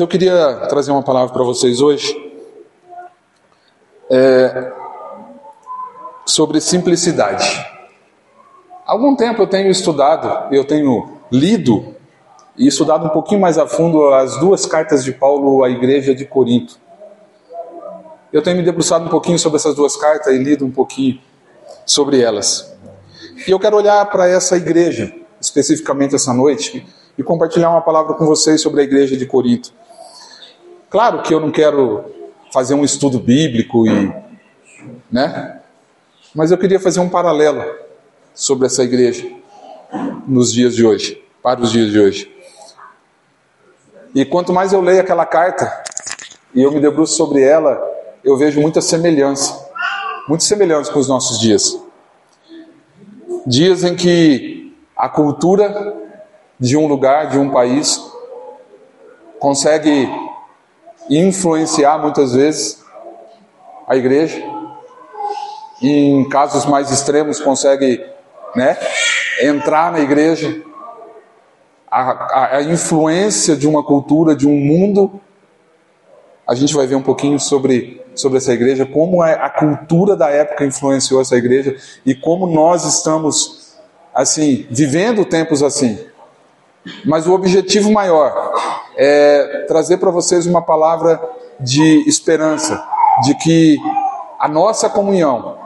Eu queria trazer uma palavra para vocês hoje é, sobre simplicidade. Há algum tempo eu tenho estudado, eu tenho lido e estudado um pouquinho mais a fundo as duas cartas de Paulo à igreja de Corinto. Eu tenho me debruçado um pouquinho sobre essas duas cartas e lido um pouquinho sobre elas. E eu quero olhar para essa igreja, especificamente essa noite, e compartilhar uma palavra com vocês sobre a igreja de Corinto. Claro que eu não quero fazer um estudo bíblico e, né? Mas eu queria fazer um paralelo sobre essa igreja nos dias de hoje, para os dias de hoje. E quanto mais eu leio aquela carta e eu me debruço sobre ela, eu vejo muita semelhança, muita semelhança com os nossos dias. Dias em que a cultura de um lugar, de um país, consegue influenciar muitas vezes a igreja, e em casos mais extremos consegue né, entrar na igreja. A, a, a influência de uma cultura, de um mundo, a gente vai ver um pouquinho sobre, sobre essa igreja, como a, a cultura da época influenciou essa igreja e como nós estamos assim vivendo tempos assim. Mas o objetivo maior é trazer para vocês uma palavra de esperança, de que a nossa comunhão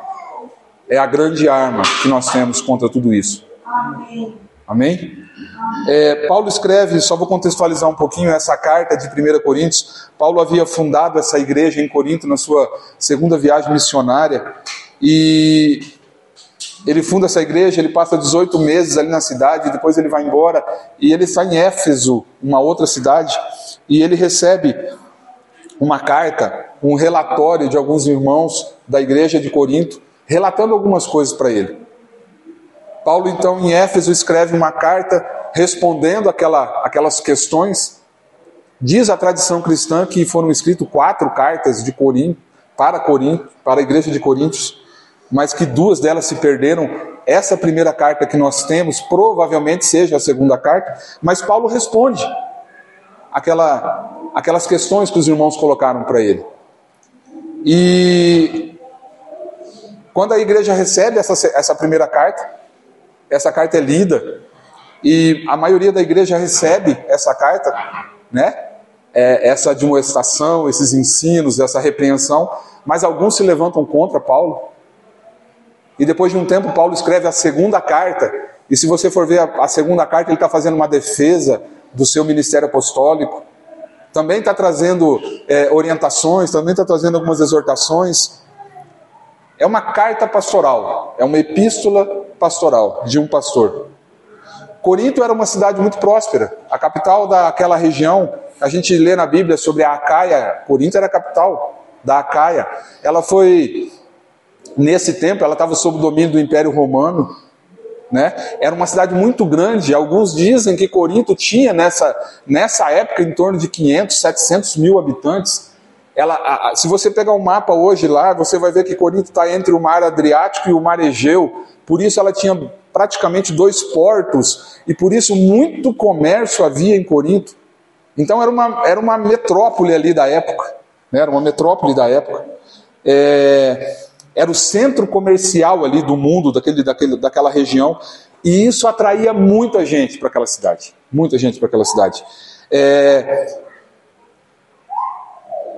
é a grande arma que nós temos contra tudo isso. Amém? Amém? É, Paulo escreve, só vou contextualizar um pouquinho essa carta de 1 Coríntios. Paulo havia fundado essa igreja em Corinto na sua segunda viagem missionária e ele funda essa igreja, ele passa 18 meses ali na cidade, depois ele vai embora e ele está em Éfeso, uma outra cidade, e ele recebe uma carta, um relatório de alguns irmãos da igreja de Corinto, relatando algumas coisas para ele. Paulo, então, em Éfeso, escreve uma carta respondendo aquela, aquelas questões. Diz a tradição cristã que foram escritas quatro cartas de Corinto, para Corinto, para a igreja de Coríntios, mas que duas delas se perderam. Essa primeira carta que nós temos provavelmente seja a segunda carta, mas Paulo responde aquela, aquelas questões que os irmãos colocaram para ele. E quando a igreja recebe essa, essa primeira carta, essa carta é lida, e a maioria da igreja recebe essa carta, né? É, essa admoestação, esses ensinos, essa repreensão, mas alguns se levantam contra Paulo e depois de um tempo, Paulo escreve a segunda carta. E se você for ver a, a segunda carta, ele está fazendo uma defesa do seu ministério apostólico. Também está trazendo é, orientações, também está trazendo algumas exortações. É uma carta pastoral, é uma epístola pastoral de um pastor. Corinto era uma cidade muito próspera, a capital daquela região. A gente lê na Bíblia sobre a Acaia, Corinto era a capital da Acaia. Ela foi Nesse tempo, ela estava sob o domínio do Império Romano. Né? Era uma cidade muito grande. Alguns dizem que Corinto tinha nessa, nessa época em torno de 500, 700 mil habitantes. Ela, a, a, se você pegar um mapa hoje lá, você vai ver que Corinto está entre o Mar Adriático e o Mar Egeu. Por isso ela tinha praticamente dois portos e por isso muito comércio havia em Corinto. Então era uma, era uma metrópole ali da época. Né? Era uma metrópole da época. É, era o centro comercial ali do mundo, daquele, daquele, daquela região, e isso atraía muita gente para aquela cidade. Muita gente para aquela cidade. É,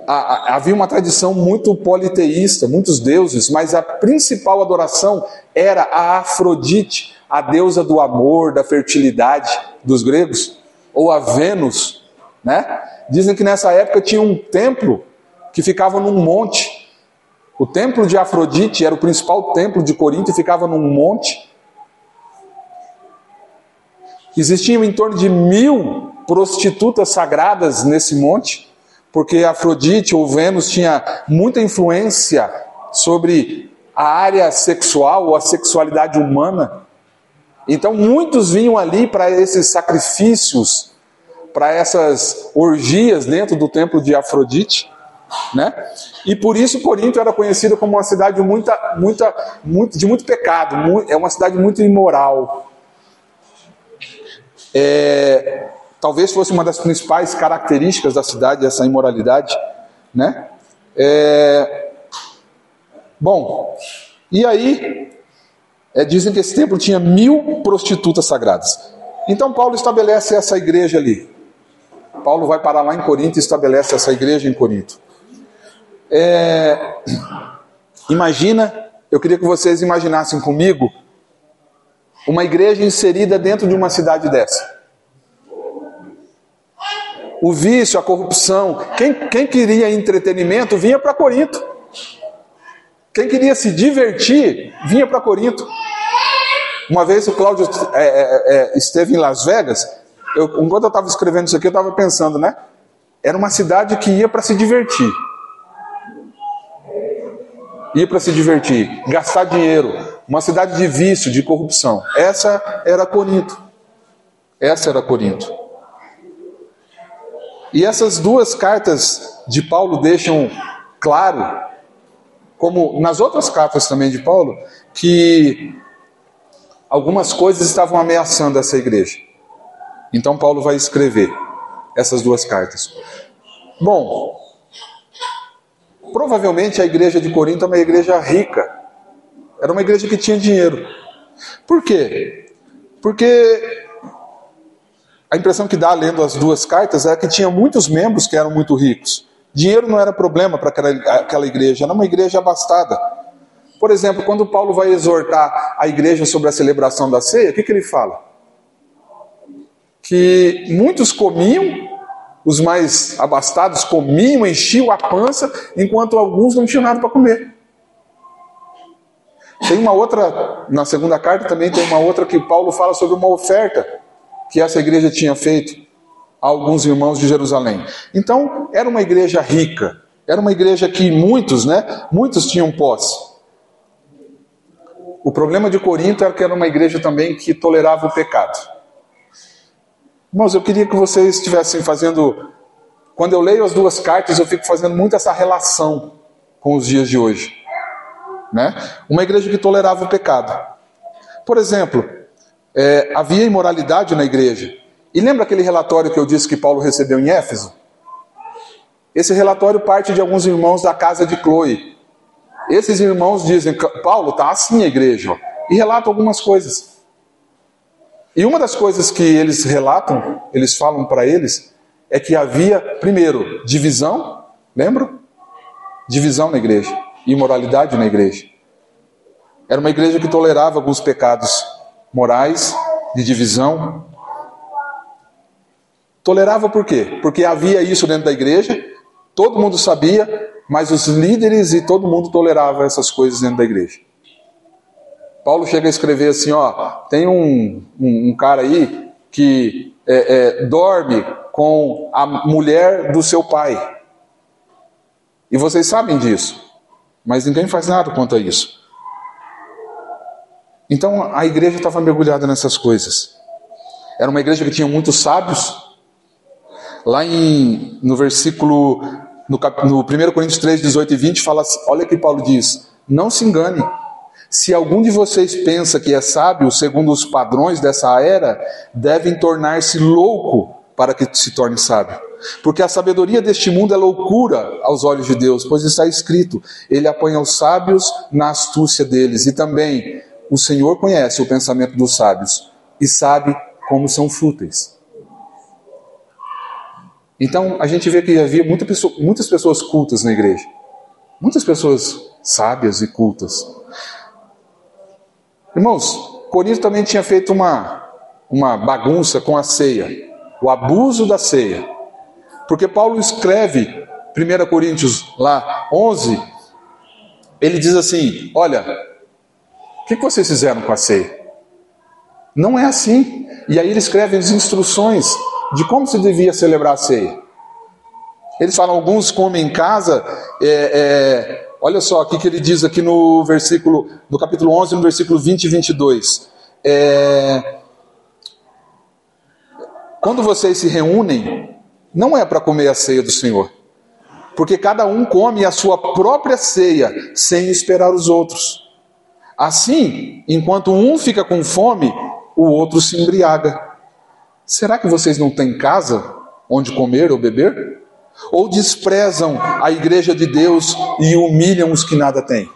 havia uma tradição muito politeísta, muitos deuses, mas a principal adoração era a Afrodite, a deusa do amor, da fertilidade dos gregos, ou a Vênus. Né? Dizem que nessa época tinha um templo que ficava num monte o templo de Afrodite era o principal templo de Corinto e ficava num monte. Existiam em torno de mil prostitutas sagradas nesse monte, porque Afrodite ou Vênus tinha muita influência sobre a área sexual ou a sexualidade humana. Então muitos vinham ali para esses sacrifícios, para essas orgias dentro do templo de Afrodite. Né? E por isso Corinto era conhecida como uma cidade muita, muita, muito, de muito pecado, muito, é uma cidade muito imoral. É, talvez fosse uma das principais características da cidade, essa imoralidade, né? É... Bom, e aí, é, dizem que esse templo tinha mil prostitutas sagradas. Então Paulo estabelece essa igreja ali. Paulo vai parar lá em Corinto e estabelece essa igreja em Corinto. É... Imagina, eu queria que vocês imaginassem comigo uma igreja inserida dentro de uma cidade dessa o vício, a corrupção. Quem, quem queria entretenimento vinha para Corinto. Quem queria se divertir vinha para Corinto. Uma vez o Cláudio é, é, é, esteve em Las Vegas, eu, enquanto eu estava escrevendo isso aqui, eu estava pensando, né? Era uma cidade que ia para se divertir. Ia para se divertir, gastar dinheiro. Uma cidade de vício, de corrupção. Essa era Corinto. Essa era Corinto. E essas duas cartas de Paulo deixam claro, como nas outras cartas também de Paulo, que algumas coisas estavam ameaçando essa igreja. Então Paulo vai escrever essas duas cartas. Bom, provavelmente a igreja de Corinto é uma igreja rica. Era uma igreja que tinha dinheiro. Por quê? Porque a impressão que dá lendo as duas cartas é que tinha muitos membros que eram muito ricos. Dinheiro não era problema para aquela, igreja, era uma igreja abastada. Por exemplo, quando Paulo vai exortar a igreja sobre a celebração da ceia, o que, que ele fala? Que muitos comiam, os mais abastados comiam, enchiam a pança, enquanto alguns não tinham nada para comer. Tem uma outra, na segunda carta também tem uma outra que Paulo fala sobre uma oferta que essa igreja tinha feito a alguns irmãos de Jerusalém. Então, era uma igreja rica, era uma igreja que muitos, né, muitos tinham posse. O problema de Corinto era que era uma igreja também que tolerava o pecado. Irmãos, eu queria que vocês estivessem fazendo. Quando eu leio as duas cartas, eu fico fazendo muito essa relação com os dias de hoje. Né? Uma igreja que tolerava o pecado. Por exemplo, é, havia imoralidade na igreja. E lembra aquele relatório que eu disse que Paulo recebeu em Éfeso? Esse relatório parte de alguns irmãos da casa de Chloe. Esses irmãos dizem, Paulo, está assim a igreja, e relatam algumas coisas. E uma das coisas que eles relatam, eles falam para eles, é que havia, primeiro, divisão, lembram? Divisão na igreja, imoralidade na igreja. Era uma igreja que tolerava alguns pecados morais, de divisão. Tolerava por quê? Porque havia isso dentro da igreja, todo mundo sabia, mas os líderes e todo mundo tolerava essas coisas dentro da igreja. Paulo chega a escrever assim: ó, tem um, um, um cara aí que é, é, dorme com a mulher do seu pai. E vocês sabem disso, mas ninguém faz nada quanto a isso. Então a igreja estava mergulhada nessas coisas. Era uma igreja que tinha muitos sábios. Lá em, no versículo, no, no 1 Coríntios 3, 18 e 20, fala assim, olha que Paulo diz: Não se engane. Se algum de vocês pensa que é sábio, segundo os padrões dessa era, devem tornar-se louco para que se torne sábio. Porque a sabedoria deste mundo é loucura aos olhos de Deus, pois está escrito: Ele apanha os sábios na astúcia deles. E também o Senhor conhece o pensamento dos sábios e sabe como são fúteis. Então a gente vê que havia muita pessoa, muitas pessoas cultas na igreja, muitas pessoas sábias e cultas. Irmãos, Corinto também tinha feito uma, uma bagunça com a ceia, o abuso da ceia. Porque Paulo escreve, 1 Coríntios lá 11, ele diz assim: Olha, o que vocês fizeram com a ceia? Não é assim. E aí ele escreve as instruções de como se devia celebrar a ceia. Eles falam, alguns comem em casa. É, é, olha só o que ele diz aqui no versículo, no capítulo 11, no versículo 20 e 22. É, quando vocês se reúnem, não é para comer a ceia do Senhor, porque cada um come a sua própria ceia sem esperar os outros. Assim, enquanto um fica com fome, o outro se embriaga. Será que vocês não têm casa onde comer ou beber? Ou desprezam a igreja de Deus e humilham os que nada têm?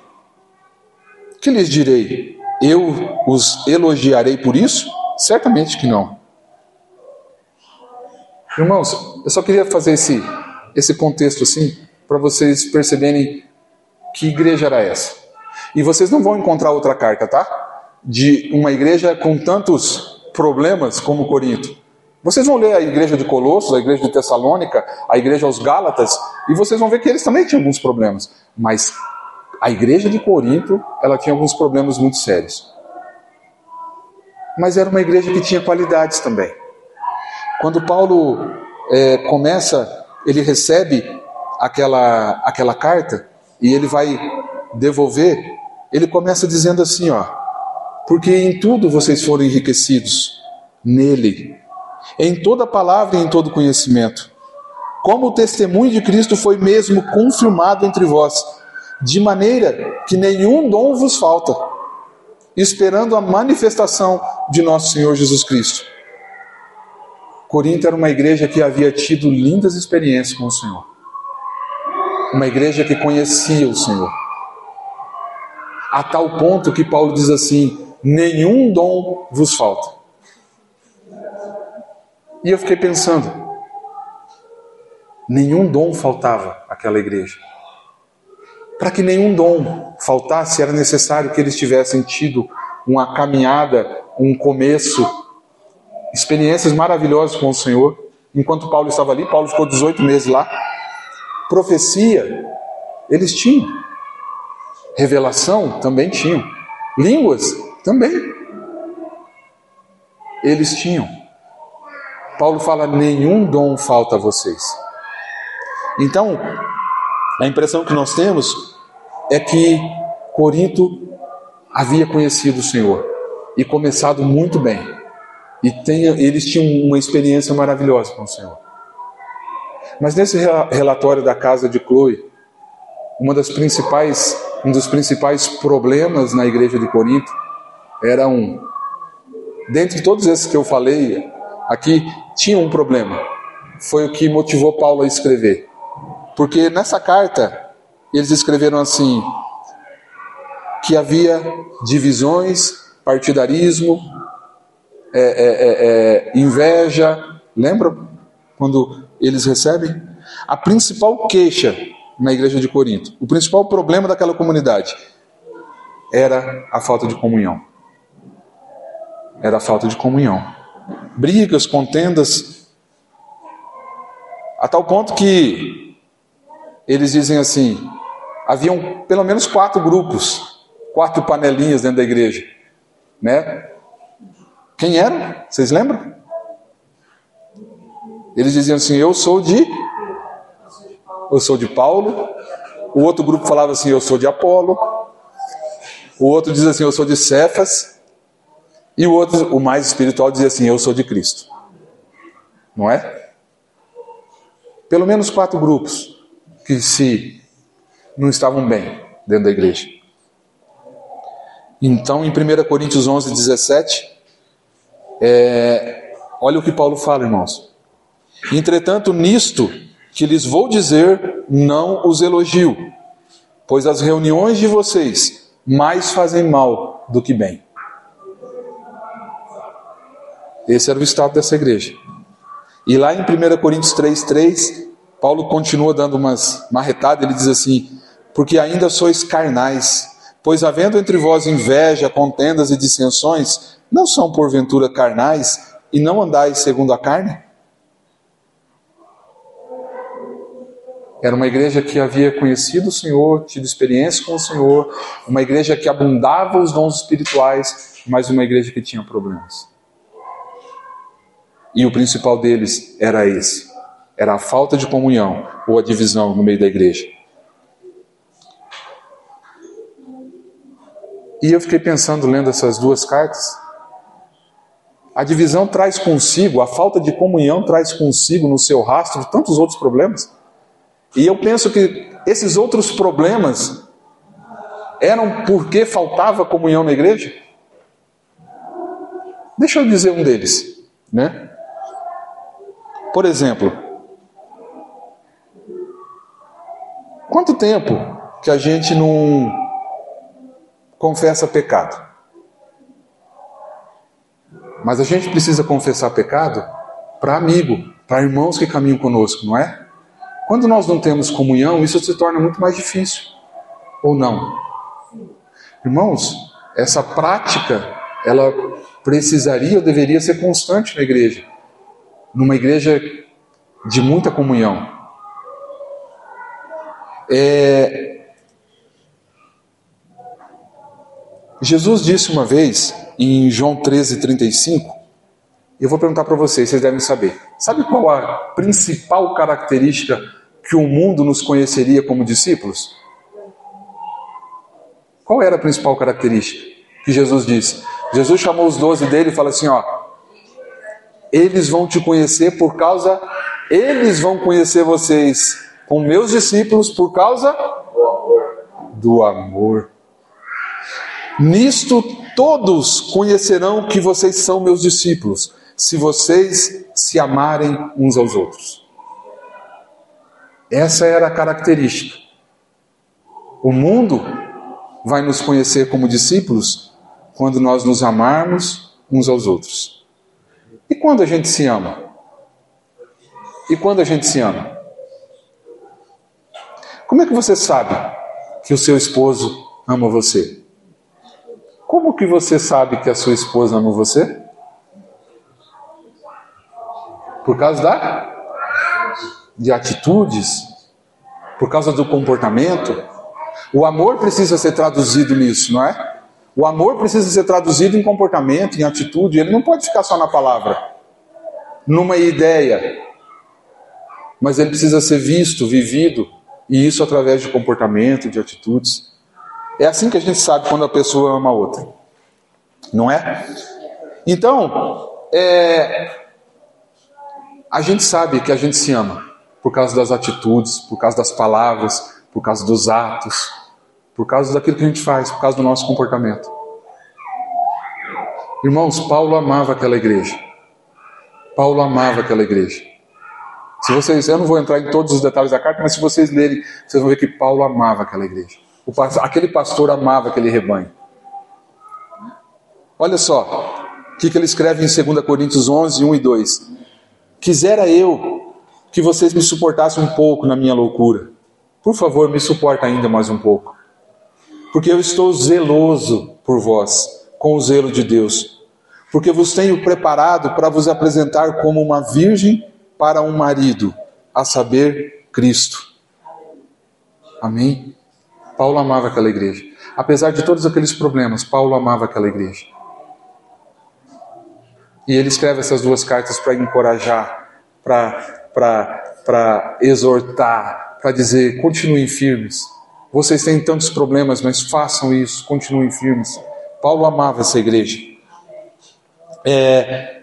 Que lhes direi? Eu os elogiarei por isso? Certamente que não. Irmãos, eu só queria fazer esse, esse contexto assim, para vocês perceberem que igreja era essa. E vocês não vão encontrar outra carta, tá? De uma igreja com tantos problemas como Corinto. Vocês vão ler a igreja de Colossos, a igreja de Tessalônica, a igreja aos Gálatas, e vocês vão ver que eles também tinham alguns problemas. Mas a igreja de Corinto, ela tinha alguns problemas muito sérios. Mas era uma igreja que tinha qualidades também. Quando Paulo é, começa, ele recebe aquela, aquela carta e ele vai devolver, ele começa dizendo assim, ó, porque em tudo vocês foram enriquecidos nele, em toda palavra e em todo conhecimento, como o testemunho de Cristo foi mesmo confirmado entre vós, de maneira que nenhum dom vos falta, esperando a manifestação de nosso Senhor Jesus Cristo. Corinto era uma igreja que havia tido lindas experiências com o Senhor. Uma igreja que conhecia o Senhor. A tal ponto que Paulo diz assim: nenhum dom vos falta. E eu fiquei pensando, nenhum dom faltava àquela igreja. Para que nenhum dom faltasse, era necessário que eles tivessem tido uma caminhada, um começo, experiências maravilhosas com o Senhor. Enquanto Paulo estava ali, Paulo ficou 18 meses lá. Profecia, eles tinham. Revelação, também tinham. Línguas, também. Eles tinham. Paulo fala: nenhum dom falta a vocês. Então, a impressão que nós temos é que Corinto havia conhecido o Senhor e começado muito bem. E eles tinham uma experiência maravilhosa com o Senhor. Mas nesse relatório da casa de Chloe, uma das principais, um dos principais problemas na igreja de Corinto era um. Dentre todos esses que eu falei aqui, tinha um problema. Foi o que motivou Paulo a escrever. Porque nessa carta eles escreveram assim: que havia divisões, partidarismo, é, é, é, é inveja. Lembram quando eles recebem? A principal queixa na igreja de Corinto, o principal problema daquela comunidade era a falta de comunhão. Era a falta de comunhão. Brigas, contendas, a tal ponto que eles dizem assim: haviam pelo menos quatro grupos, quatro panelinhas dentro da igreja, né? Quem eram? Vocês lembram? Eles diziam assim: Eu sou de. Eu sou de Paulo. O outro grupo falava assim: Eu sou de Apolo. O outro diz assim: Eu sou de Cefas. E o outro, o mais espiritual, dizia assim: Eu sou de Cristo. Não é? Pelo menos quatro grupos que se não estavam bem dentro da igreja. Então, em 1 Coríntios 11, 17, é, olha o que Paulo fala, irmãos. Entretanto, nisto que lhes vou dizer, não os elogio, pois as reuniões de vocês mais fazem mal do que bem. Esse era o estado dessa igreja. E lá em 1 Coríntios 3, 3, Paulo continua dando umas marretadas, ele diz assim: porque ainda sois carnais. Pois havendo entre vós inveja, contendas e dissensões, não são porventura carnais e não andais segundo a carne? Era uma igreja que havia conhecido o Senhor, tido experiência com o Senhor, uma igreja que abundava os dons espirituais, mas uma igreja que tinha problemas. E o principal deles era esse: era a falta de comunhão ou a divisão no meio da igreja. E eu fiquei pensando, lendo essas duas cartas, a divisão traz consigo, a falta de comunhão traz consigo no seu rastro tantos outros problemas. E eu penso que esses outros problemas eram porque faltava comunhão na igreja. Deixa eu dizer um deles, né? Por exemplo, quanto tempo que a gente não confessa pecado? Mas a gente precisa confessar pecado para amigo, para irmãos que caminham conosco, não é? Quando nós não temos comunhão, isso se torna muito mais difícil. Ou não? Irmãos, essa prática, ela precisaria ou deveria ser constante na igreja. Numa igreja de muita comunhão. É... Jesus disse uma vez, em João 13, 35, eu vou perguntar para vocês, vocês devem saber. Sabe qual a principal característica que o mundo nos conheceria como discípulos? Qual era a principal característica que Jesus disse? Jesus chamou os doze dele e falou assim: ó, eles vão te conhecer por causa, eles vão conhecer vocês com meus discípulos por causa do amor. Nisto todos conhecerão que vocês são meus discípulos, se vocês se amarem uns aos outros. Essa era a característica. O mundo vai nos conhecer como discípulos quando nós nos amarmos uns aos outros. E quando a gente se ama? E quando a gente se ama? Como é que você sabe que o seu esposo ama você? Como que você sabe que a sua esposa ama você? Por causa da de atitudes, por causa do comportamento. O amor precisa ser traduzido nisso, não é? O amor precisa ser traduzido em comportamento, em atitude. Ele não pode ficar só na palavra, numa ideia. Mas ele precisa ser visto, vivido, e isso através de comportamento, de atitudes. É assim que a gente sabe quando a pessoa ama a outra, não é? Então, é, a gente sabe que a gente se ama por causa das atitudes, por causa das palavras, por causa dos atos, por causa daquilo que a gente faz, por causa do nosso comportamento. Irmãos, Paulo amava aquela igreja. Paulo amava aquela igreja. Se vocês, eu não vou entrar em todos os detalhes da carta, mas se vocês lerem, vocês vão ver que Paulo amava aquela igreja. O, aquele pastor amava aquele rebanho. Olha só, o que, que ele escreve em 2 Coríntios 11, 1 e 2. Quisera eu que vocês me suportassem um pouco na minha loucura. Por favor, me suporta ainda mais um pouco. Porque eu estou zeloso por vós, com o zelo de Deus. Porque vos tenho preparado para vos apresentar como uma virgem para um marido, a saber, Cristo. Amém? Paulo amava aquela igreja. Apesar de todos aqueles problemas, Paulo amava aquela igreja. E ele escreve essas duas cartas para encorajar, para exortar, para dizer: continuem firmes. Vocês têm tantos problemas, mas façam isso, continuem firmes. Paulo amava essa igreja. É,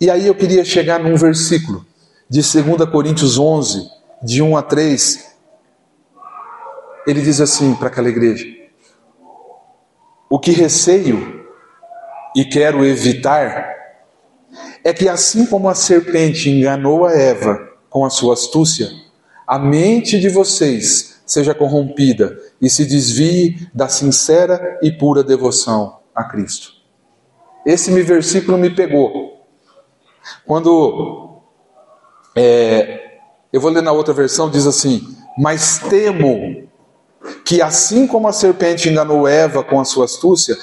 e aí eu queria chegar num versículo de 2 Coríntios 11, de 1 a 3. Ele diz assim para aquela igreja: O que receio e quero evitar é que assim como a serpente enganou a Eva com a sua astúcia, a mente de vocês seja corrompida e se desvie da sincera e pura devoção a Cristo. Esse versículo me pegou. Quando é, eu vou ler na outra versão, diz assim: Mas temo que assim como a serpente enganou Eva com a sua astúcia,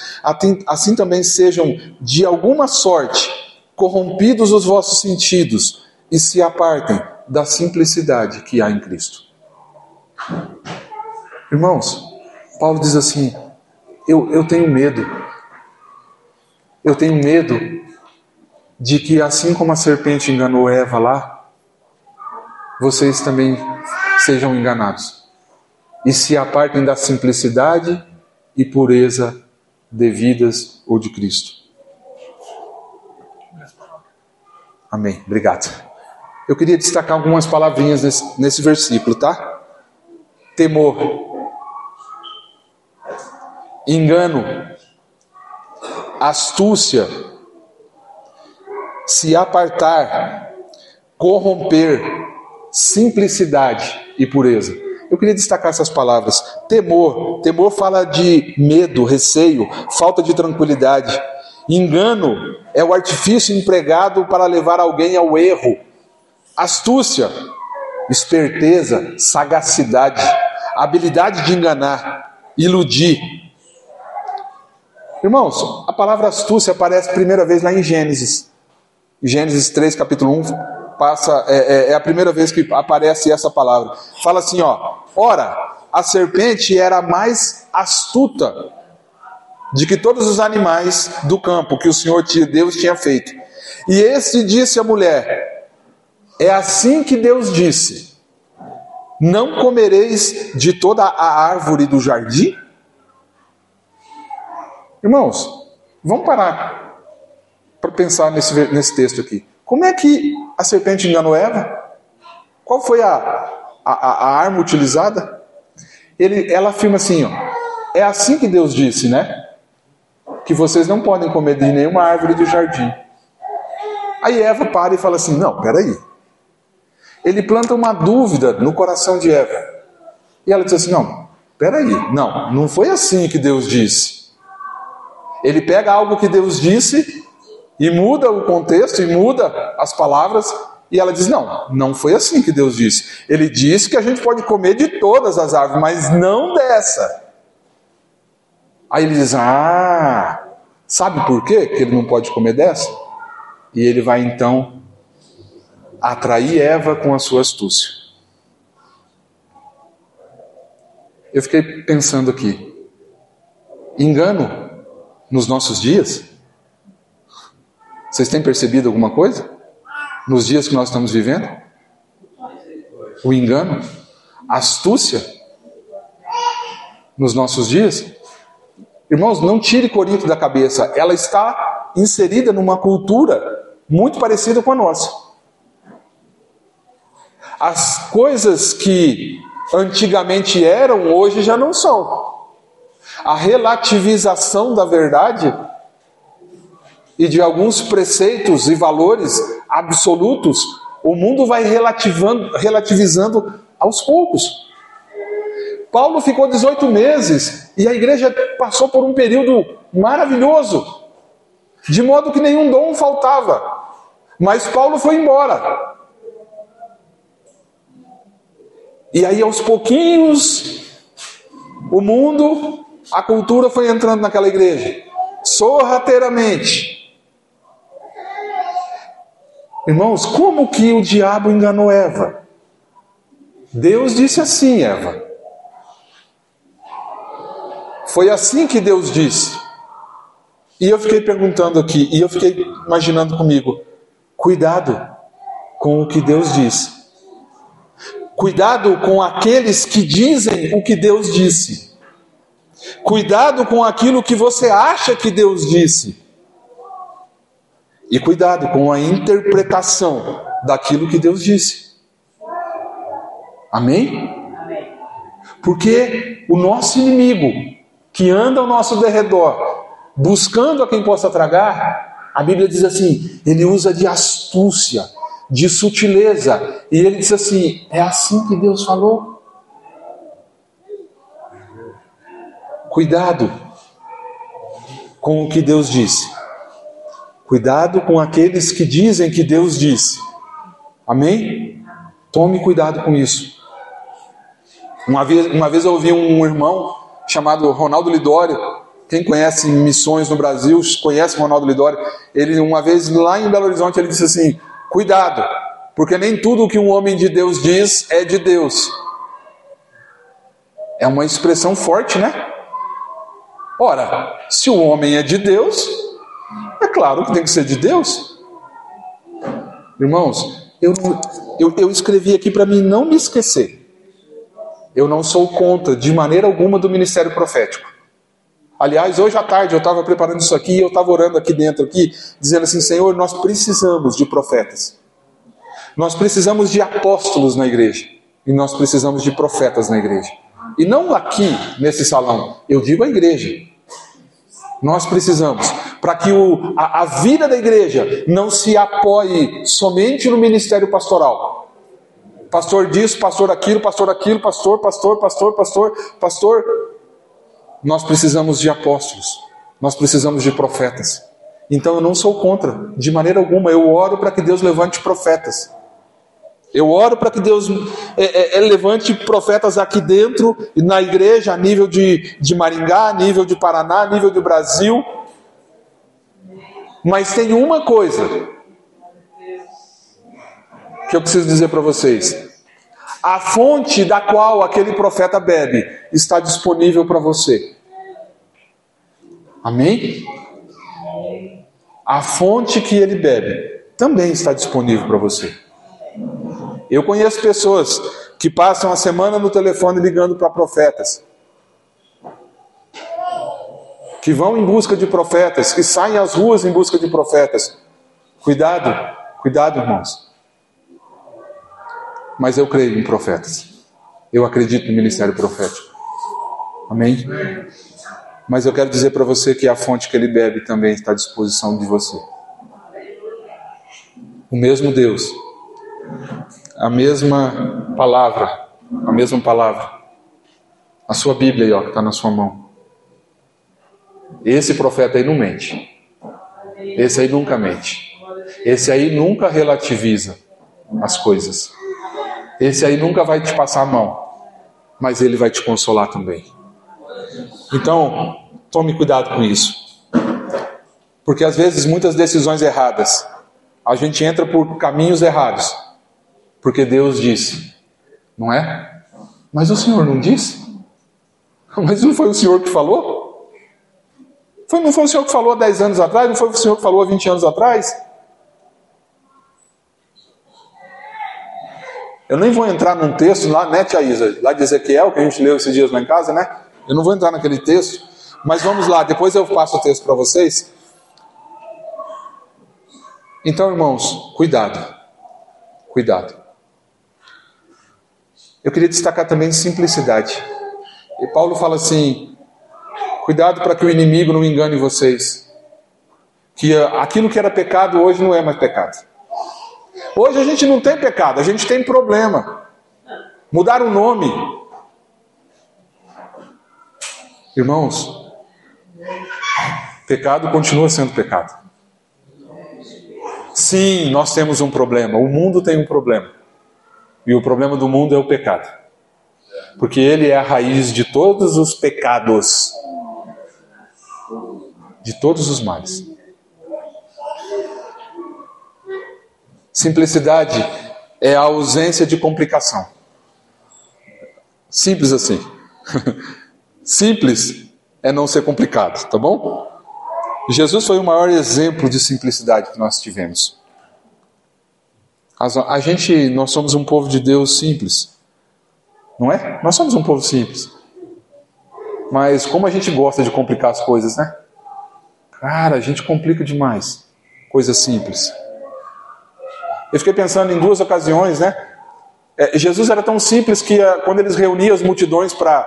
assim também sejam de alguma sorte corrompidos os vossos sentidos e se apartem da simplicidade que há em Cristo. Irmãos, Paulo diz assim: eu, eu tenho medo, eu tenho medo de que, assim como a serpente enganou Eva lá, vocês também sejam enganados e se apartem da simplicidade e pureza devidas ou de Cristo. Amém. Obrigado. Eu queria destacar algumas palavrinhas nesse, nesse versículo, tá? Temor, engano, astúcia, se apartar, corromper simplicidade e pureza. Eu queria destacar essas palavras. Temor. Temor fala de medo, receio, falta de tranquilidade. Engano é o artifício empregado para levar alguém ao erro. Astúcia, esperteza, sagacidade, habilidade de enganar, iludir. Irmãos, a palavra astúcia aparece a primeira vez lá em Gênesis. Gênesis 3, capítulo 1, passa, é, é, é, a primeira vez que aparece essa palavra. Fala assim, ó. Ora, a serpente era mais astuta de que todos os animais do campo que o Senhor Deus tinha feito. E esse disse à mulher: É assim que Deus disse: Não comereis de toda a árvore do jardim? Irmãos, vamos parar para pensar nesse, nesse texto aqui. Como é que a serpente enganou Eva? Qual foi a, a, a arma utilizada? Ele, ela afirma assim: ó, é assim que Deus disse, né? que vocês não podem comer de nenhuma árvore do jardim. Aí Eva para e fala assim: Não, peraí. Ele planta uma dúvida no coração de Eva. E ela diz assim: Não, peraí. Não, não foi assim que Deus disse. Ele pega algo que Deus disse e muda o contexto e muda as palavras. E ela diz: Não, não foi assim que Deus disse. Ele disse que a gente pode comer de todas as árvores, mas não dessa. Aí ele diz: Ah, sabe por quê que ele não pode comer dessa? E ele vai então atrair Eva com a sua astúcia. Eu fiquei pensando aqui: engano nos nossos dias? Vocês têm percebido alguma coisa? Nos dias que nós estamos vivendo? O engano? Astúcia? Nos nossos dias? Irmãos, não tire Corinto da cabeça, ela está inserida numa cultura muito parecida com a nossa. As coisas que antigamente eram, hoje já não são. A relativização da verdade e de alguns preceitos e valores absolutos, o mundo vai relativizando aos poucos. Paulo ficou 18 meses e a igreja passou por um período maravilhoso, de modo que nenhum dom faltava. Mas Paulo foi embora. E aí, aos pouquinhos, o mundo, a cultura foi entrando naquela igreja, sorrateiramente. Irmãos, como que o diabo enganou Eva? Deus disse assim, Eva: foi assim que Deus disse. E eu fiquei perguntando aqui, e eu fiquei imaginando comigo: cuidado com o que Deus disse. Cuidado com aqueles que dizem o que Deus disse. Cuidado com aquilo que você acha que Deus disse. E cuidado com a interpretação daquilo que Deus disse. Amém? Porque o nosso inimigo, que anda ao nosso derredor, buscando a quem possa tragar, a Bíblia diz assim: ele usa de astúcia, de sutileza, e ele diz assim: é assim que Deus falou. Cuidado com o que Deus disse. Cuidado com aqueles que dizem que Deus disse. Amém? Tome cuidado com isso. Uma vez, uma vez eu ouvi um irmão chamado Ronaldo Lidório. Quem conhece missões no Brasil, conhece Ronaldo Lidório. Ele, uma vez lá em Belo Horizonte, ele disse assim: Cuidado, porque nem tudo o que um homem de Deus diz é de Deus. É uma expressão forte, né? Ora, se o homem é de Deus, é claro que tem que ser de Deus. Irmãos, eu, eu, eu escrevi aqui para mim não me esquecer. Eu não sou contra, de maneira alguma, do ministério profético. Aliás, hoje à tarde eu estava preparando isso aqui e eu estava orando aqui dentro, aqui, dizendo assim: Senhor, nós precisamos de profetas. Nós precisamos de apóstolos na igreja. E nós precisamos de profetas na igreja. E não aqui, nesse salão. Eu digo a igreja. Nós precisamos. para que o, a, a vida da igreja não se apoie somente no ministério pastoral. Pastor disso, pastor aquilo, pastor aquilo, pastor, pastor, pastor, pastor, pastor. Nós precisamos de apóstolos, nós precisamos de profetas. Então eu não sou contra, de maneira alguma. Eu oro para que Deus levante profetas. Eu oro para que Deus é, é, é, levante profetas aqui dentro, na igreja, a nível de, de Maringá, a nível de Paraná, a nível do Brasil. Mas tem uma coisa que eu preciso dizer para vocês. A fonte da qual aquele profeta bebe está disponível para você. Amém? A fonte que ele bebe também está disponível para você. Eu conheço pessoas que passam a semana no telefone ligando para profetas. Que vão em busca de profetas, que saem às ruas em busca de profetas. Cuidado, cuidado, irmãos. Mas eu creio em profetas. Eu acredito no ministério profético. Amém? Mas eu quero dizer para você que a fonte que ele bebe também está à disposição de você. O mesmo Deus a mesma palavra, a mesma palavra. A sua Bíblia aí, ó, que está na sua mão. Esse profeta aí não mente. Esse aí nunca mente. Esse aí nunca relativiza as coisas. Esse aí nunca vai te passar a mão. Mas ele vai te consolar também. Então, tome cuidado com isso. Porque às vezes muitas decisões erradas, a gente entra por caminhos errados porque Deus disse, não é? Mas o Senhor não disse? Mas não foi o Senhor que falou? Foi, não foi o Senhor que falou há 10 anos atrás? Não foi o Senhor que falou há 20 anos atrás? Eu nem vou entrar num texto lá, né, Tia Isa? Lá de Ezequiel, que a gente leu esses dias lá em casa, né? Eu não vou entrar naquele texto, mas vamos lá, depois eu passo o texto para vocês. Então, irmãos, cuidado. Cuidado. Eu queria destacar também simplicidade. E Paulo fala assim: cuidado para que o inimigo não engane vocês. Que aquilo que era pecado hoje não é mais pecado. Hoje a gente não tem pecado, a gente tem problema. Mudar o nome. Irmãos, pecado continua sendo pecado. Sim, nós temos um problema, o mundo tem um problema. E o problema do mundo é o pecado. Porque ele é a raiz de todos os pecados, de todos os males. Simplicidade é a ausência de complicação. Simples assim. Simples é não ser complicado, tá bom? Jesus foi o maior exemplo de simplicidade que nós tivemos. A gente, nós somos um povo de Deus simples. Não é? Nós somos um povo simples. Mas como a gente gosta de complicar as coisas, né? Cara, a gente complica demais coisas simples. Eu fiquei pensando em duas ocasiões, né? É, Jesus era tão simples que uh, quando eles reuniam as multidões para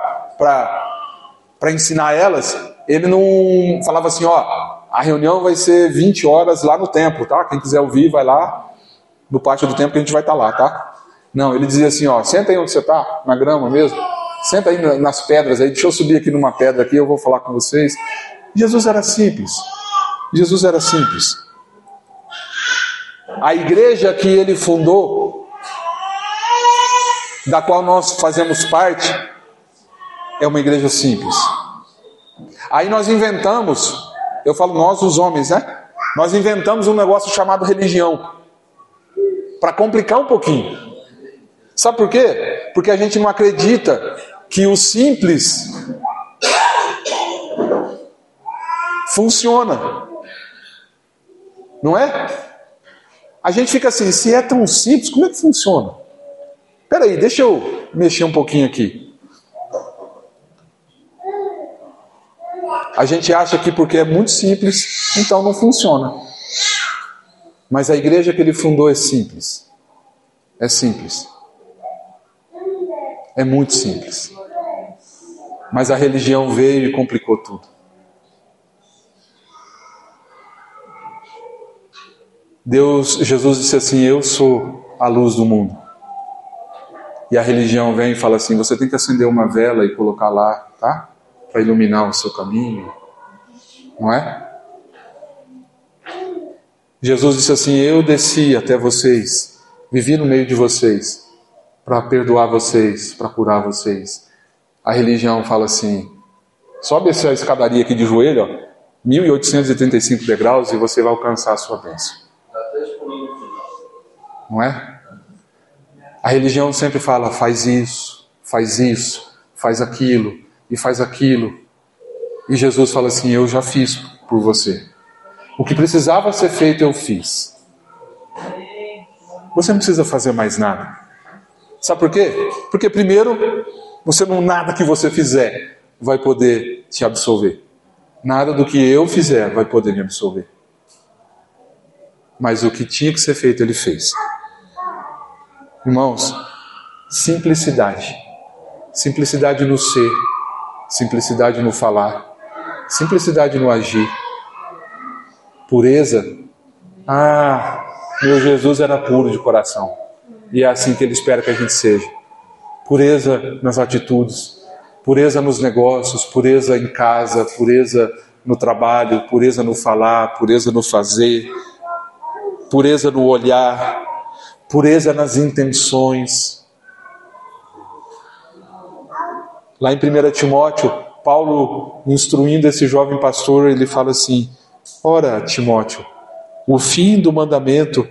ensinar elas, ele não falava assim: ó, a reunião vai ser 20 horas lá no templo, tá? Quem quiser ouvir, vai lá no pátio do templo que a gente vai estar tá lá, tá? Não, ele dizia assim, ó, senta aí onde você está, na grama mesmo, senta aí nas pedras aí, deixa eu subir aqui numa pedra aqui, eu vou falar com vocês. Jesus era simples. Jesus era simples. A igreja que ele fundou, da qual nós fazemos parte, é uma igreja simples. Aí nós inventamos, eu falo nós os homens, né? Nós inventamos um negócio chamado religião para complicar um pouquinho. Sabe por quê? Porque a gente não acredita que o simples funciona. Não é? A gente fica assim, se é tão simples, como é que funciona? Espera aí, deixa eu mexer um pouquinho aqui. A gente acha que porque é muito simples, então não funciona. Mas a igreja que ele fundou é simples. É simples. É muito simples. Mas a religião veio e complicou tudo. Deus, Jesus disse assim: Eu sou a luz do mundo. E a religião vem e fala assim: Você tem que acender uma vela e colocar lá, tá? Para iluminar o seu caminho. Não é? Jesus disse assim: Eu desci até vocês, vivi no meio de vocês, para perdoar vocês, para curar vocês. A religião fala assim: sobe essa escadaria aqui de joelho, ó, 1835 degraus, e você vai alcançar a sua bênção. Não é? A religião sempre fala: faz isso, faz isso, faz aquilo e faz aquilo. E Jesus fala assim: Eu já fiz por você. O que precisava ser feito, eu fiz. Você não precisa fazer mais nada. Sabe por quê? Porque primeiro, você não nada que você fizer vai poder te absolver. Nada do que eu fizer vai poder me absolver. Mas o que tinha que ser feito, ele fez. Irmãos, simplicidade. Simplicidade no ser, simplicidade no falar, simplicidade no agir. Pureza. Ah, meu Jesus era puro de coração. E é assim que ele espera que a gente seja. Pureza nas atitudes, pureza nos negócios, pureza em casa, pureza no trabalho, pureza no falar, pureza no fazer, pureza no olhar, pureza nas intenções. Lá em 1 Timóteo, Paulo, instruindo esse jovem pastor, ele fala assim: Ora, Timóteo, o fim do mandamento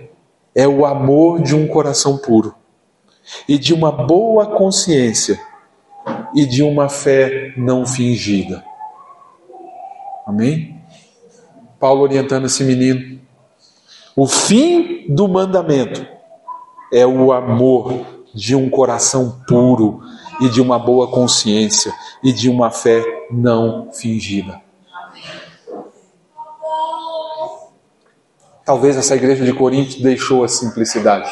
é o amor de um coração puro, e de uma boa consciência, e de uma fé não fingida. Amém? Paulo orientando esse menino. O fim do mandamento é o amor de um coração puro e de uma boa consciência e de uma fé não fingida. Talvez essa igreja de Corinto deixou a simplicidade.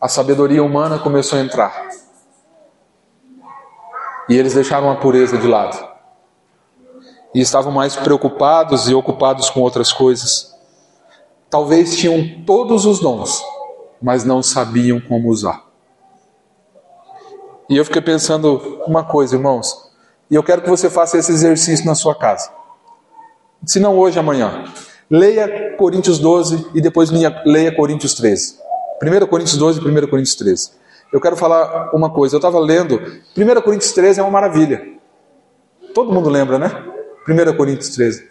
A sabedoria humana começou a entrar. E eles deixaram a pureza de lado. E estavam mais preocupados e ocupados com outras coisas. Talvez tinham todos os dons, mas não sabiam como usar. E eu fiquei pensando uma coisa, irmãos. E eu quero que você faça esse exercício na sua casa. Se não hoje, amanhã. Leia Coríntios 12 e depois leia Coríntios 13. 1 Coríntios 12 e 1 Coríntios 13. Eu quero falar uma coisa. Eu estava lendo. 1 Coríntios 13 é uma maravilha. Todo mundo lembra, né? 1 Coríntios 13.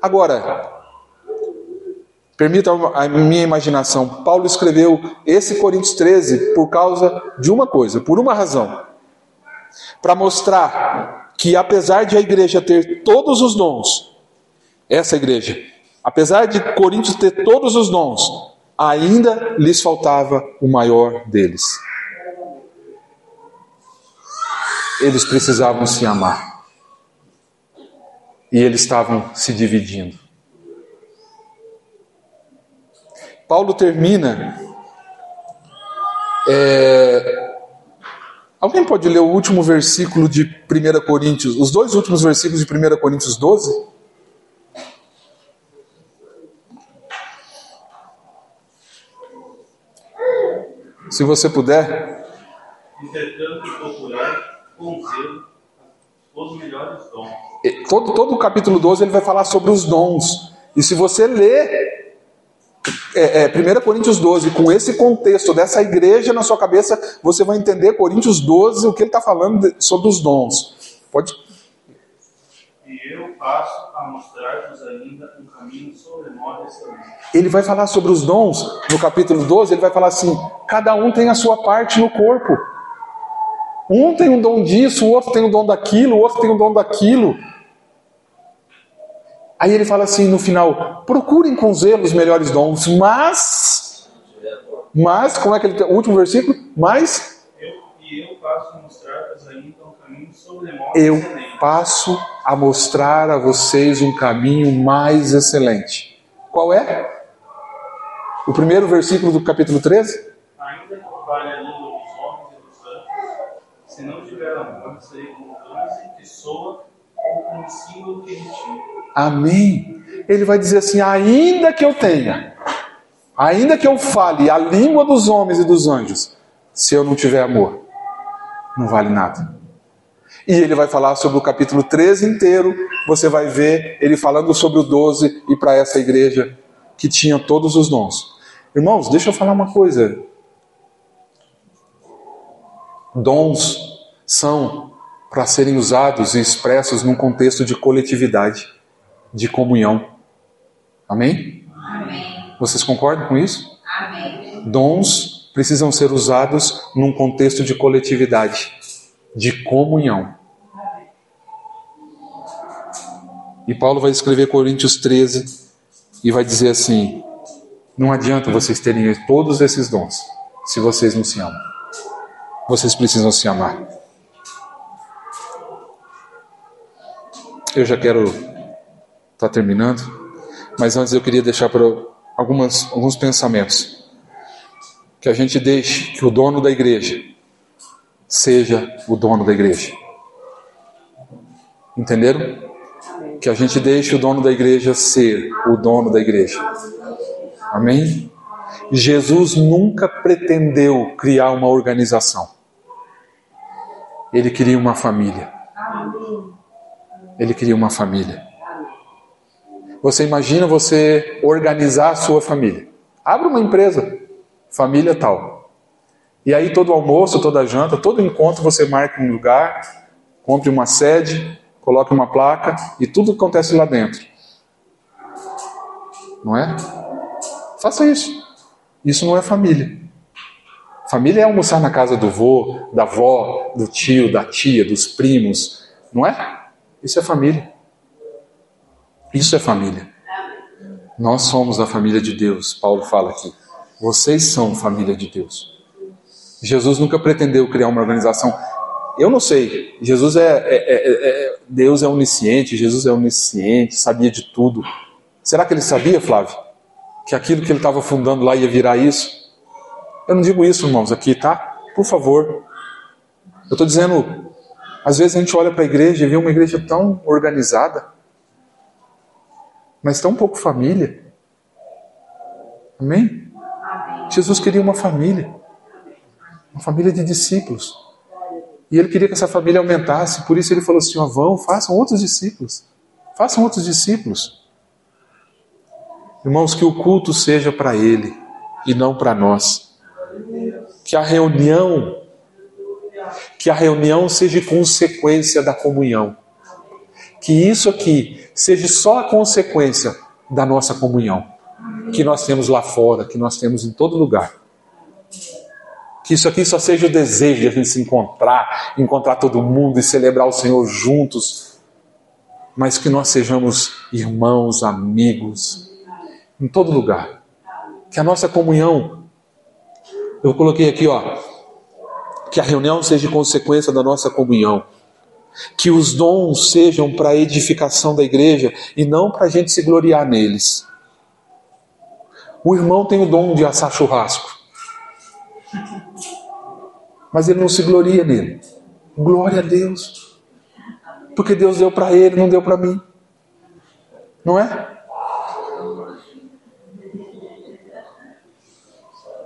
Agora, permita a minha imaginação. Paulo escreveu esse Coríntios 13 por causa de uma coisa, por uma razão. Para mostrar que apesar de a igreja ter todos os dons, essa igreja Apesar de Coríntios ter todos os dons, ainda lhes faltava o maior deles. Eles precisavam se amar. E eles estavam se dividindo. Paulo termina. É... Alguém pode ler o último versículo de 1 Coríntios, os dois últimos versículos de 1 Coríntios 12? Se você puder. Entretanto, procurar com zelo os melhores dons. Todo, todo o capítulo 12 ele vai falar sobre os dons. E se você ler é, é, 1 Coríntios 12, com esse contexto dessa igreja na sua cabeça, você vai entender Coríntios 12, o que ele está falando sobre os dons. Pode e eu passo a mostrar-vos ainda um caminho excelente. Ele vai falar sobre os dons, no capítulo 12, ele vai falar assim: cada um tem a sua parte no corpo. Um tem um dom disso, o outro tem um dom daquilo, o outro tem um dom daquilo. Aí ele fala assim no final: procurem com zelo os melhores dons, mas. Mas, como é que ele tem? O último versículo? Mas. Eu, e eu passo a mostrar-vos ainda um caminho eu passo a mostrar a vocês um caminho mais excelente. Qual é? O primeiro versículo do capítulo 13? Ainda que fale a língua dos homens e dos santos, se não tiver amor, serei como um que soa ou um símbolo que retira. Amém. Ele vai dizer assim: ainda que eu tenha Ainda que eu fale a língua dos homens e dos anjos, se eu não tiver amor, não vale nada. E ele vai falar sobre o capítulo 13 inteiro, você vai ver ele falando sobre o 12 e para essa igreja que tinha todos os dons. Irmãos, deixa eu falar uma coisa. Dons são para serem usados e expressos num contexto de coletividade, de comunhão. Amém? Amém. Vocês concordam com isso? Amém. Dons precisam ser usados num contexto de coletividade, de comunhão. E Paulo vai escrever Coríntios 13 e vai dizer assim: não adianta vocês terem todos esses dons se vocês não se amam. Vocês precisam se amar. Eu já quero estar tá terminando, mas antes eu queria deixar para algumas, alguns pensamentos. Que a gente deixe que o dono da igreja seja o dono da igreja. Entenderam? Que a gente deixe o dono da igreja ser o dono da igreja. Amém? Jesus nunca pretendeu criar uma organização. Ele queria uma família. Ele queria uma família. Você imagina você organizar a sua família. Abra uma empresa, família tal. E aí todo almoço, toda janta, todo encontro você marca um lugar, compre uma sede, coloque uma placa e tudo acontece lá dentro. Não é? Faça isso. Isso não é família. Família é almoçar na casa do vô, da avó, do tio, da tia, dos primos, não é? Isso é família. Isso é família. Nós somos a família de Deus, Paulo fala aqui. Vocês são família de Deus. Jesus nunca pretendeu criar uma organização. Eu não sei. Jesus é, é, é, é, Deus é onisciente, Jesus é onisciente, sabia de tudo. Será que ele sabia, Flávio, que aquilo que ele estava fundando lá ia virar isso? Eu não digo isso, irmãos, aqui, tá? Por favor. Eu estou dizendo, às vezes a gente olha para a igreja e vê uma igreja tão organizada, mas tão pouco família. Amém? Jesus queria uma família, uma família de discípulos. E ele queria que essa família aumentasse, por isso ele falou assim: ó, vão, façam outros discípulos. Façam outros discípulos. Irmãos, que o culto seja para ele e não para nós. Que a reunião que a reunião seja consequência da comunhão. Que isso aqui seja só a consequência da nossa comunhão, que nós temos lá fora, que nós temos em todo lugar. Que isso aqui só seja o desejo de a gente se encontrar, encontrar todo mundo e celebrar o Senhor juntos, mas que nós sejamos irmãos, amigos, em todo lugar. Que a nossa comunhão, eu coloquei aqui, ó, que a reunião seja consequência da nossa comunhão que os dons sejam para a edificação da igreja e não para a gente se gloriar neles. O irmão tem o dom de assar churrasco, mas ele não se gloria nele. Glória a Deus, porque Deus deu para ele, não deu para mim, não é?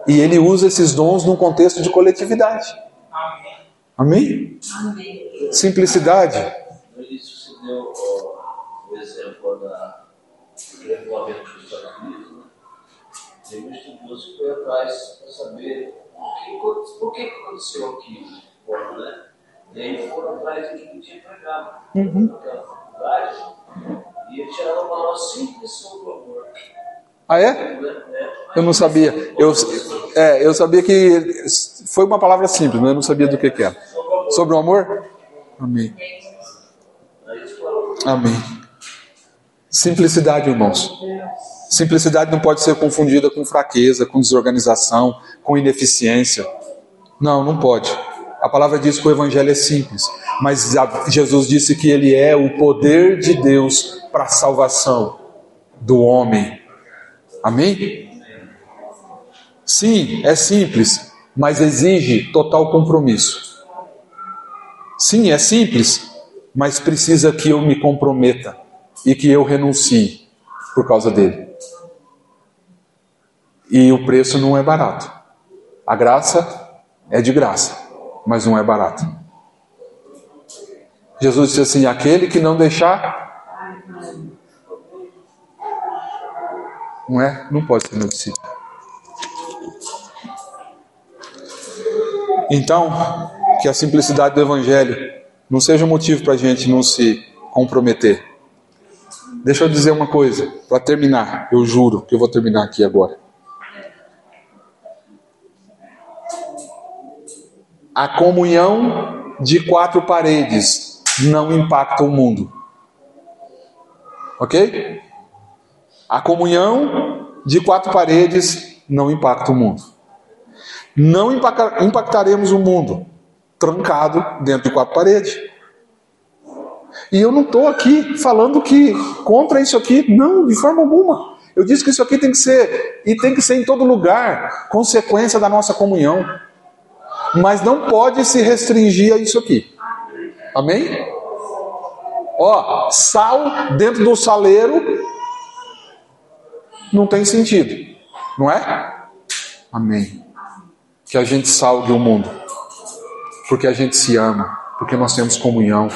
E ele usa esses dons num contexto de coletividade. Amém? Amém. Simplicidade. No início se deu o exemplo da regulamento do estatuto. Né? Teve um estudioso que foi atrás para saber por que, aconteceu aquilo né? E aí foram atrás de quem tinha empregado uhum. naquela faculdade e ele tirava uma palavra simples sobre o amor. Ah, é? é? Eu não sabia. Eu, é, eu sabia que foi uma palavra simples, mas eu não sabia do que, que era. Sobre o amor? Amém. Amém. Simplicidade, irmãos. Simplicidade não pode ser confundida com fraqueza, com desorganização, com ineficiência. Não, não pode. A palavra diz que o evangelho é simples, mas Jesus disse que ele é o poder de Deus para a salvação do homem. Amém? Sim, é simples, mas exige total compromisso. Sim, é simples, mas precisa que eu me comprometa e que eu renuncie por causa dele. E o preço não é barato. A graça é de graça, mas não é barato. Jesus disse assim: aquele que não deixar. Não é? Não pode ser meu discípulo. Então, que a simplicidade do Evangelho não seja motivo para a gente não se comprometer. Deixa eu dizer uma coisa, para terminar, eu juro que eu vou terminar aqui agora. A comunhão de quatro paredes não impacta o mundo. Ok? A comunhão de quatro paredes não impacta o mundo. Não impactaremos o mundo trancado dentro de quatro paredes. E eu não estou aqui falando que contra isso aqui, não, de forma alguma. Eu disse que isso aqui tem que ser, e tem que ser em todo lugar, consequência da nossa comunhão. Mas não pode se restringir a isso aqui. Amém? Ó, sal dentro do saleiro não tem sentido, não é? Amém que a gente salve o mundo, porque a gente se ama, porque nós temos comunhão,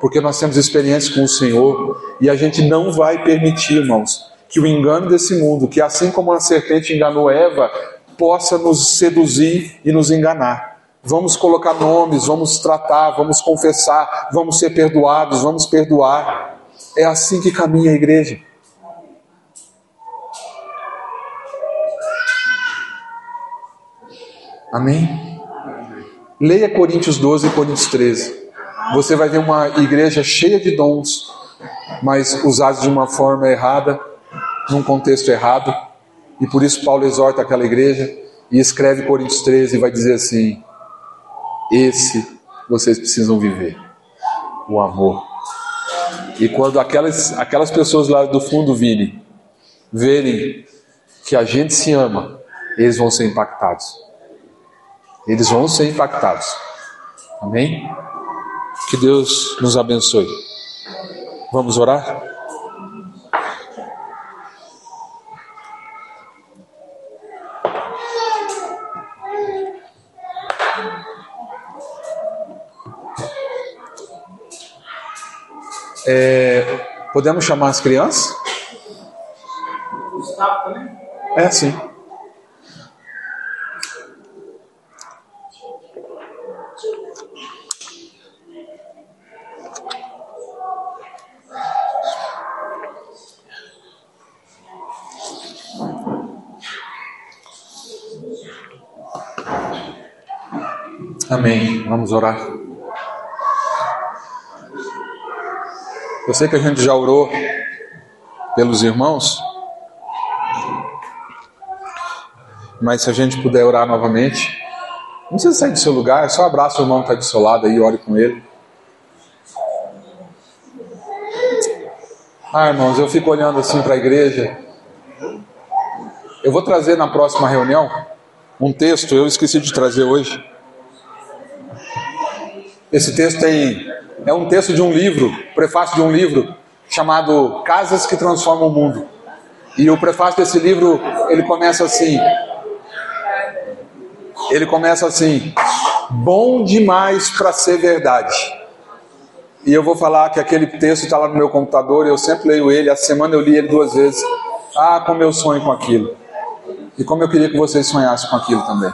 porque nós temos experiência com o Senhor e a gente não vai permitir, irmãos, que o engano desse mundo, que assim como a serpente enganou Eva, possa nos seduzir e nos enganar. Vamos colocar nomes, vamos tratar, vamos confessar, vamos ser perdoados, vamos perdoar. É assim que caminha a igreja. Amém? Leia Coríntios 12 e Coríntios 13. Você vai ver uma igreja cheia de dons, mas usados de uma forma errada, num contexto errado. E por isso Paulo exorta aquela igreja e escreve Coríntios 13 e vai dizer assim: Esse vocês precisam viver, o amor. E quando aquelas, aquelas pessoas lá do fundo virem, verem que a gente se ama, eles vão ser impactados. Eles vão ser impactados. Amém? Que Deus nos abençoe. Vamos orar? É, podemos chamar as crianças? É, sim. Amém. Vamos orar. Eu sei que a gente já orou pelos irmãos, mas se a gente puder orar novamente, não precisa sair do seu lugar, só abraça o irmão que está do seu lado e ore com ele. Ah, irmãos, eu fico olhando assim para a igreja. Eu vou trazer na próxima reunião um texto, eu esqueci de trazer hoje esse texto tem, é um texto de um livro, prefácio de um livro chamado Casas que Transformam o Mundo. E o prefácio desse livro, ele começa assim. Ele começa assim: bom demais para ser verdade. E eu vou falar que aquele texto está lá no meu computador, eu sempre leio ele, a semana eu li ele duas vezes. Ah, como eu sonho com aquilo. E como eu queria que vocês sonhassem com aquilo também.